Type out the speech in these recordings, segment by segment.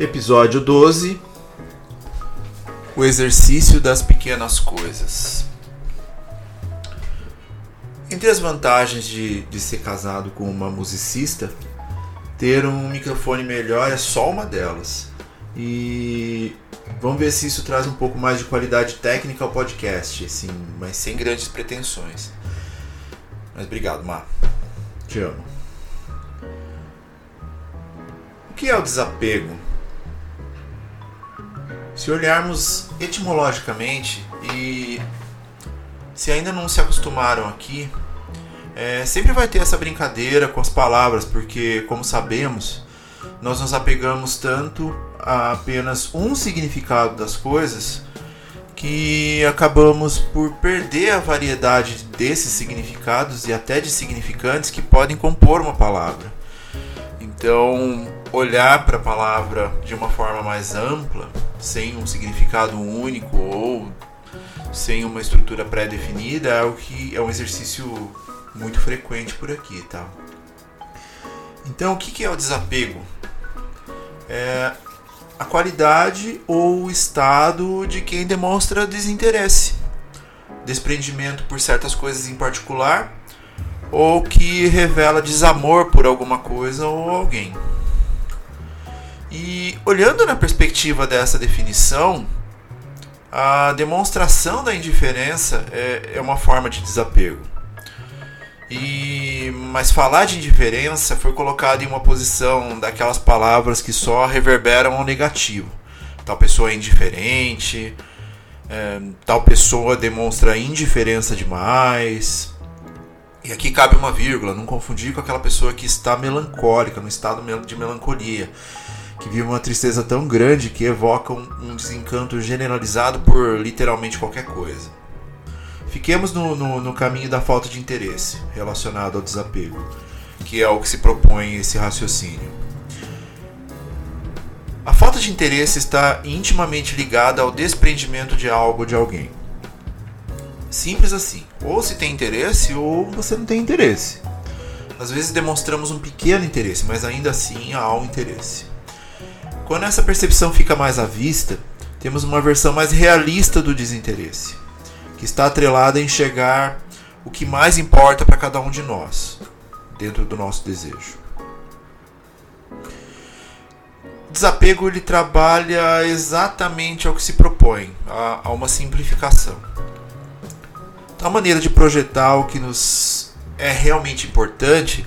Episódio 12 O exercício das pequenas coisas. Entre as vantagens de, de ser casado com uma musicista, ter um microfone melhor é só uma delas. E vamos ver se isso traz um pouco mais de qualidade técnica ao podcast, assim, mas sem grandes pretensões. Mas obrigado, Mar. Te amo. O que é o desapego? Se olharmos etimologicamente e se ainda não se acostumaram aqui, é, sempre vai ter essa brincadeira com as palavras, porque, como sabemos, nós nos apegamos tanto a apenas um significado das coisas que acabamos por perder a variedade desses significados e até de significantes que podem compor uma palavra. Então, olhar para a palavra de uma forma mais ampla sem um significado único ou sem uma estrutura pré-definida é o que é um exercício muito frequente por aqui, tá? Então, o que é o desapego? É a qualidade ou o estado de quem demonstra desinteresse, desprendimento por certas coisas em particular, ou que revela desamor por alguma coisa ou alguém. E olhando na perspectiva dessa definição, a demonstração da indiferença é, é uma forma de desapego. E mas falar de indiferença foi colocado em uma posição daquelas palavras que só reverberam ao negativo. Tal pessoa é indiferente, é, tal pessoa demonstra indiferença demais. E aqui cabe uma vírgula, não confundir com aquela pessoa que está melancólica, no estado de melancolia que vive uma tristeza tão grande que evoca um, desencanto generalizado por literalmente qualquer coisa. Fiquemos no, no, no, caminho da falta de interesse relacionado ao desapego, que é o que se propõe esse raciocínio. A falta de interesse está intimamente ligada ao desprendimento de algo ou de alguém. Simples assim. Ou se tem interesse ou você não tem interesse. Às vezes demonstramos um pequeno interesse, mas ainda assim há um interesse. Quando essa percepção fica mais à vista, temos uma versão mais realista do desinteresse, que está atrelada a enxergar o que mais importa para cada um de nós, dentro do nosso desejo. O desapego ele trabalha exatamente ao que se propõe, a, a uma simplificação. Então, a maneira de projetar o que nos é realmente importante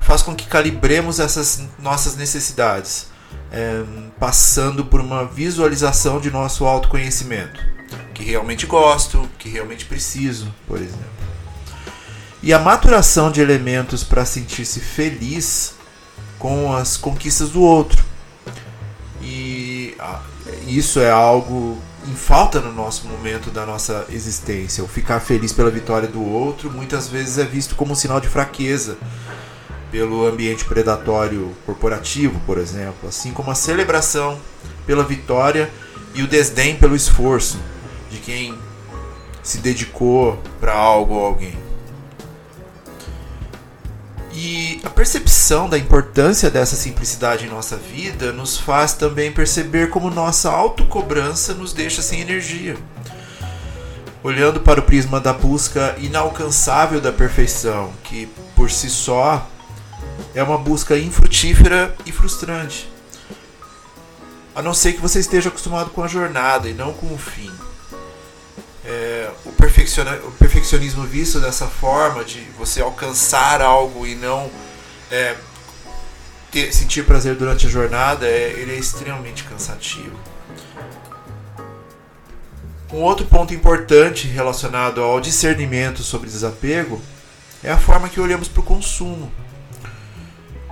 faz com que calibremos essas nossas necessidades é, passando por uma visualização de nosso autoconhecimento, que realmente gosto, que realmente preciso, por exemplo. E a maturação de elementos para sentir-se feliz com as conquistas do outro. E isso é algo em falta no nosso momento da nossa existência. O ficar feliz pela vitória do outro muitas vezes é visto como um sinal de fraqueza pelo ambiente predatório corporativo, por exemplo, assim como a celebração pela vitória e o desdém pelo esforço de quem se dedicou para algo ou alguém. E a percepção da importância dessa simplicidade em nossa vida nos faz também perceber como nossa autocobrança nos deixa sem energia. Olhando para o prisma da busca inalcançável da perfeição, que por si só é uma busca infrutífera e frustrante. A não ser que você esteja acostumado com a jornada e não com o fim. É, o, o, perfeccionismo visto dessa forma, de você alcançar algo e não é, ter, sentir prazer durante a jornada, é, ele é extremamente cansativo. Um outro ponto importante relacionado ao discernimento sobre desapego é a forma que olhamos para o consumo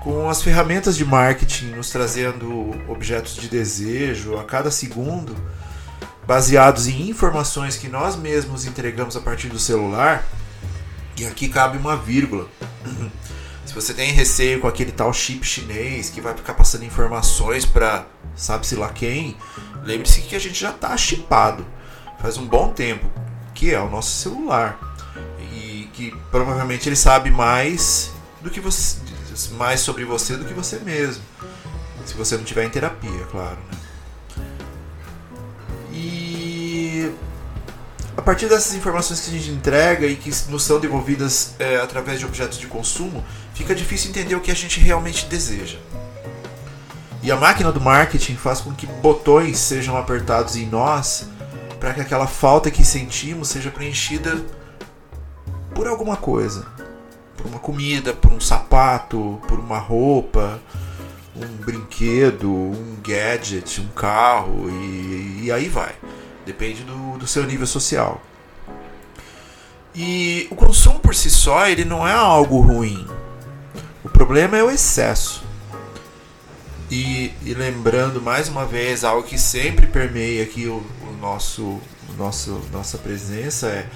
com as ferramentas de marketing nos trazendo objetos de desejo a cada segundo, baseados em informações que nós mesmos entregamos a partir do celular, e aqui cabe uma vírgula. Se você tem receio com aquele tal chip chinês que vai ficar passando informações para sabe-se lá quem, lembre-se que a gente já está chipado faz um bom tempo, que é o nosso celular. E que provavelmente ele sabe mais do que você mais sobre você do que você mesmo. Se você não tiver em terapia, claro. Né? E a partir dessas informações que a gente entrega e que nos são devolvidas é, através de objetos de consumo, fica difícil entender o que a gente realmente deseja. E a máquina do marketing faz com que botões sejam apertados em nós para que aquela falta que sentimos seja preenchida por alguma coisa por uma comida, por sapato, por uma roupa, um brinquedo, um gadget, um carro e, e aí vai. Depende do, do seu nível social. E o consumo por si só ele não é algo ruim. O problema é o excesso. E, e lembrando mais uma vez algo que sempre permeia aqui o, o nosso, o nosso nossa presença é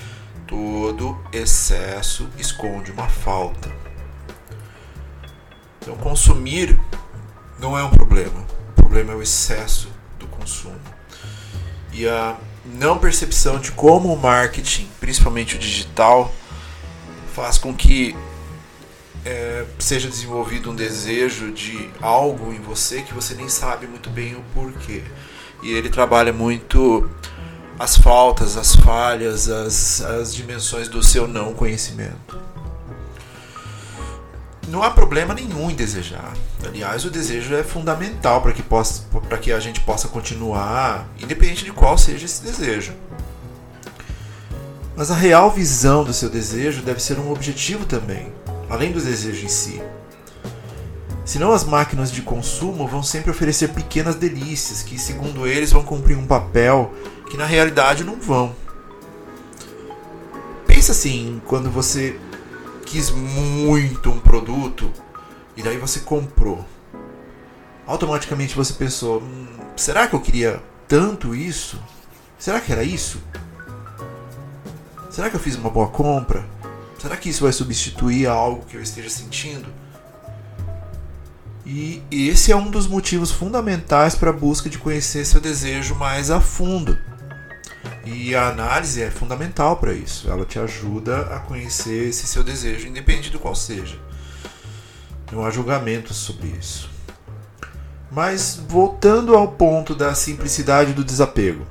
Todo excesso esconde uma falta. Então, consumir não é um problema. O problema é o excesso do consumo. E a não percepção de como o marketing, principalmente o digital, faz com que é, seja desenvolvido um desejo de algo em você que você nem sabe muito bem o porquê. E ele trabalha muito as faltas, as falhas, as, as dimensões do seu não conhecimento. Não há problema nenhum em desejar. Aliás, o desejo é fundamental para que, possa, que a gente possa continuar, independente de qual seja esse desejo. Mas a real visão do seu desejo deve ser um objetivo também, além do desejo em si. Senão, as máquinas de consumo vão sempre oferecer pequenas delícias que, segundo eles, vão cumprir um papel que na realidade não vão. Pensa assim, quando você quis muito um produto e daí você comprou. Automaticamente você pensou: hum, será que eu queria tanto isso? Será que era isso? Será que eu fiz uma boa compra? Será que isso vai substituir algo que eu esteja sentindo? E esse é um dos motivos fundamentais para a busca de conhecer seu desejo mais a fundo. E a análise é fundamental para isso. Ela te ajuda a conhecer esse seu desejo, independente do qual seja. Não há julgamentos sobre isso. Mas voltando ao ponto da simplicidade do desapego.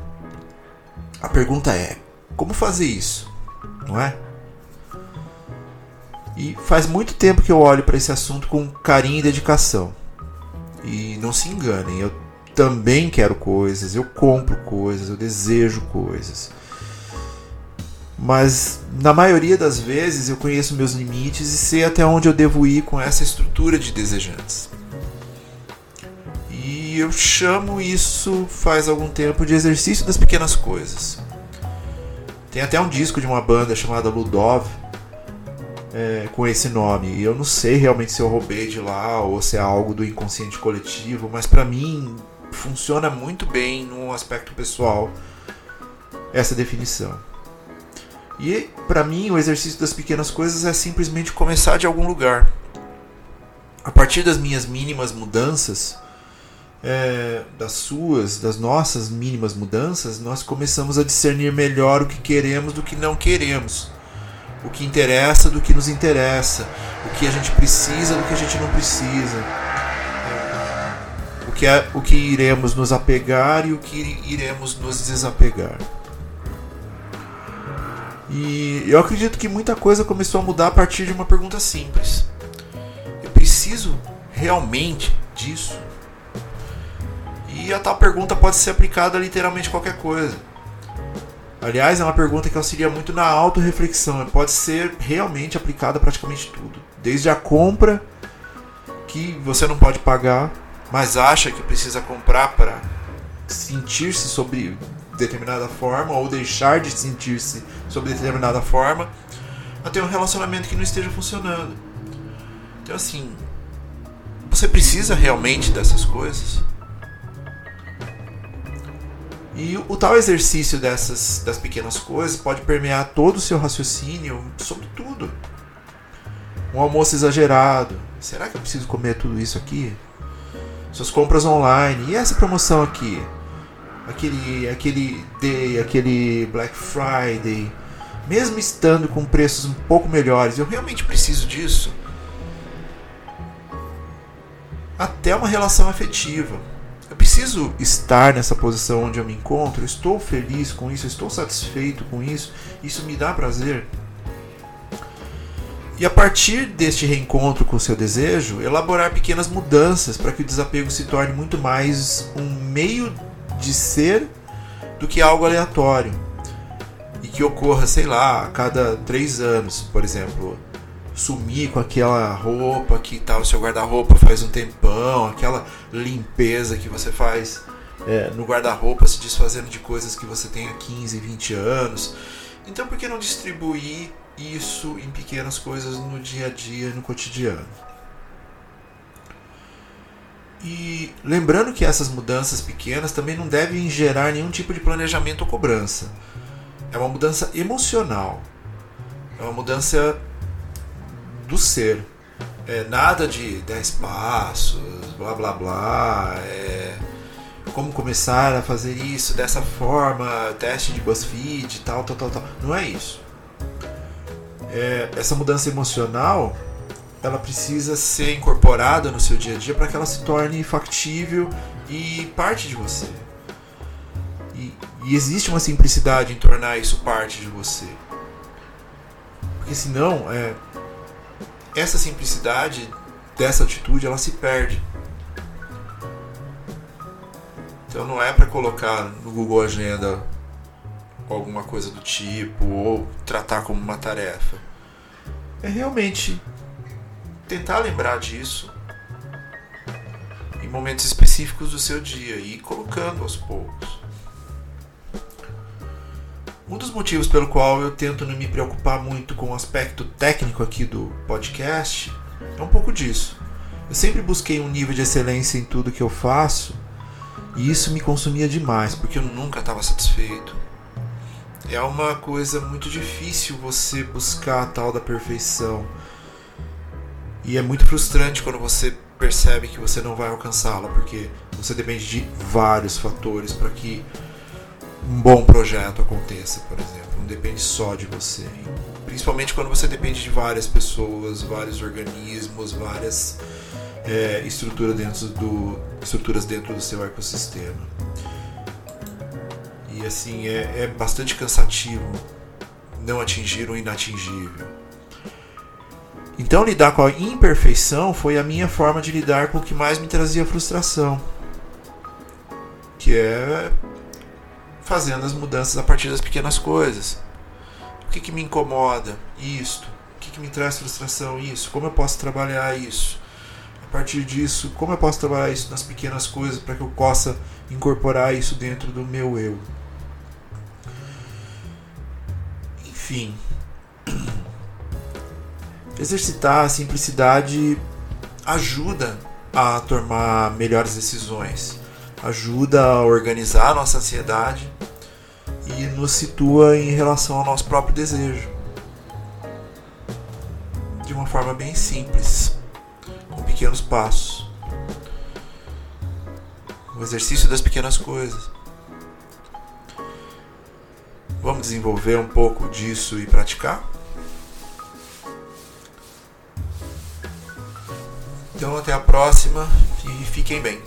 A pergunta é: como fazer isso? Não é? E faz muito tempo que eu olho para esse assunto com carinho e dedicação. E não se enganem, eu também quero coisas, eu compro coisas, eu desejo coisas. Mas na maioria das vezes eu conheço meus limites e sei até onde eu devo ir com essa estrutura de desejantes. E eu chamo isso faz algum tempo de exercício das pequenas coisas. Tem até um disco de uma banda chamada Ludov é, com esse nome. E eu não sei realmente se eu roubei de lá ou se é algo do inconsciente coletivo, mas para mim funciona muito bem no aspecto pessoal essa definição. E para mim o exercício das pequenas coisas é simplesmente começar de algum lugar. A partir das minhas mínimas mudanças, é, das suas, das nossas mínimas mudanças, nós começamos a discernir melhor o que queremos do que não queremos, o que interessa do que nos interessa, o que a gente precisa do que a gente não precisa que, é, o que iremos nos apegar e o que iremos nos desapegar. E eu acredito que muita coisa começou a mudar a partir de uma pergunta simples: Eu preciso realmente disso? E a tal pergunta pode ser aplicada a literalmente qualquer coisa. Aliás, é uma pergunta que auxilia muito na autorreflexão. Pode ser realmente aplicada a praticamente tudo. Desde a compra que você não pode pagar mas acha que precisa comprar para sentir-se sobre determinada forma ou deixar de sentir-se sobre determinada forma, até um relacionamento que não esteja funcionando. Então, assim, Você precisa realmente dessas coisas? E o tal exercício dessas das pequenas coisas pode permear todo o seu raciocínio sobre tudo. Um almoço exagerado. Será que eu preciso comer tudo isso aqui? Suas compras online. E essa promoção aqui? Aquele, aquele day, aquele Black Friday. Mesmo estando com preços um pouco melhores, eu realmente preciso disso? Até uma relação afetiva eu preciso estar nessa posição onde eu me encontro, eu estou feliz com isso, estou satisfeito com isso, isso me dá prazer. E a partir deste reencontro com o seu desejo, elaborar pequenas mudanças para que o desapego se torne muito mais um meio de ser do que algo aleatório. E que ocorra, sei lá, a cada três anos, por exemplo sumir com aquela roupa que tá no seu guarda-roupa faz um tempão, aquela limpeza que você faz é, no guarda-roupa, se desfazendo de coisas que você tem há 15, 20 anos. Então, por que não distribuir isso em pequenas coisas no dia a dia, no cotidiano? E lembrando que essas mudanças pequenas também não devem gerar nenhum tipo de planejamento ou cobrança. É uma mudança emocional. É uma mudança do ser. É, nada de 10 passos, blá blá blá. É, como começar a fazer isso dessa forma, teste de BuzzFeed, tal, tal, tal, tal. Não é isso. É, essa mudança emocional ela precisa ser incorporada no seu dia a dia para que ela se torne factível e parte de você. E, e existe uma simplicidade em tornar isso parte de você. Porque senão, é, essa simplicidade dessa atitude ela se perde. Então não é para colocar no Google Agenda alguma coisa do tipo ou tratar como uma tarefa. É realmente tentar lembrar disso em momentos específicos do seu dia e ir colocando aos poucos. Um dos motivos pelo qual eu tento não me preocupar muito com o aspecto técnico aqui do podcast é um pouco disso. Eu sempre busquei um nível de excelência em tudo que eu faço e isso me consumia demais porque eu nunca estava satisfeito. É uma coisa muito difícil você buscar a tal da perfeição. E é muito frustrante quando você percebe que você não vai alcançá-la, porque você depende de vários fatores para que um bom projeto aconteça, por exemplo. Não depende só de você. Principalmente quando você depende de várias pessoas, vários organismos, várias é, estruturas, dentro do, estruturas dentro do seu ecossistema. Assim, é, é bastante cansativo não atingir o inatingível. Então, lidar com a imperfeição foi a minha forma de lidar com o que mais me trazia frustração, que é fazendo as mudanças a partir das pequenas coisas. O que, que me incomoda? Isto. O que, que me traz frustração? Isso. Como eu posso trabalhar isso? A partir disso, como eu posso trabalhar isso nas pequenas coisas para que eu possa incorporar isso dentro do meu eu? Enfim. Exercitar a simplicidade ajuda a tomar melhores decisões ajuda a organizar a nossa ansiedade e nos situa em relação ao nosso próprio desejo. De uma forma bem simples, com pequenos passos. O exercício das pequenas coisas. Vamos desenvolver um pouco disso e praticar? Então, até a próxima e fiquem bem.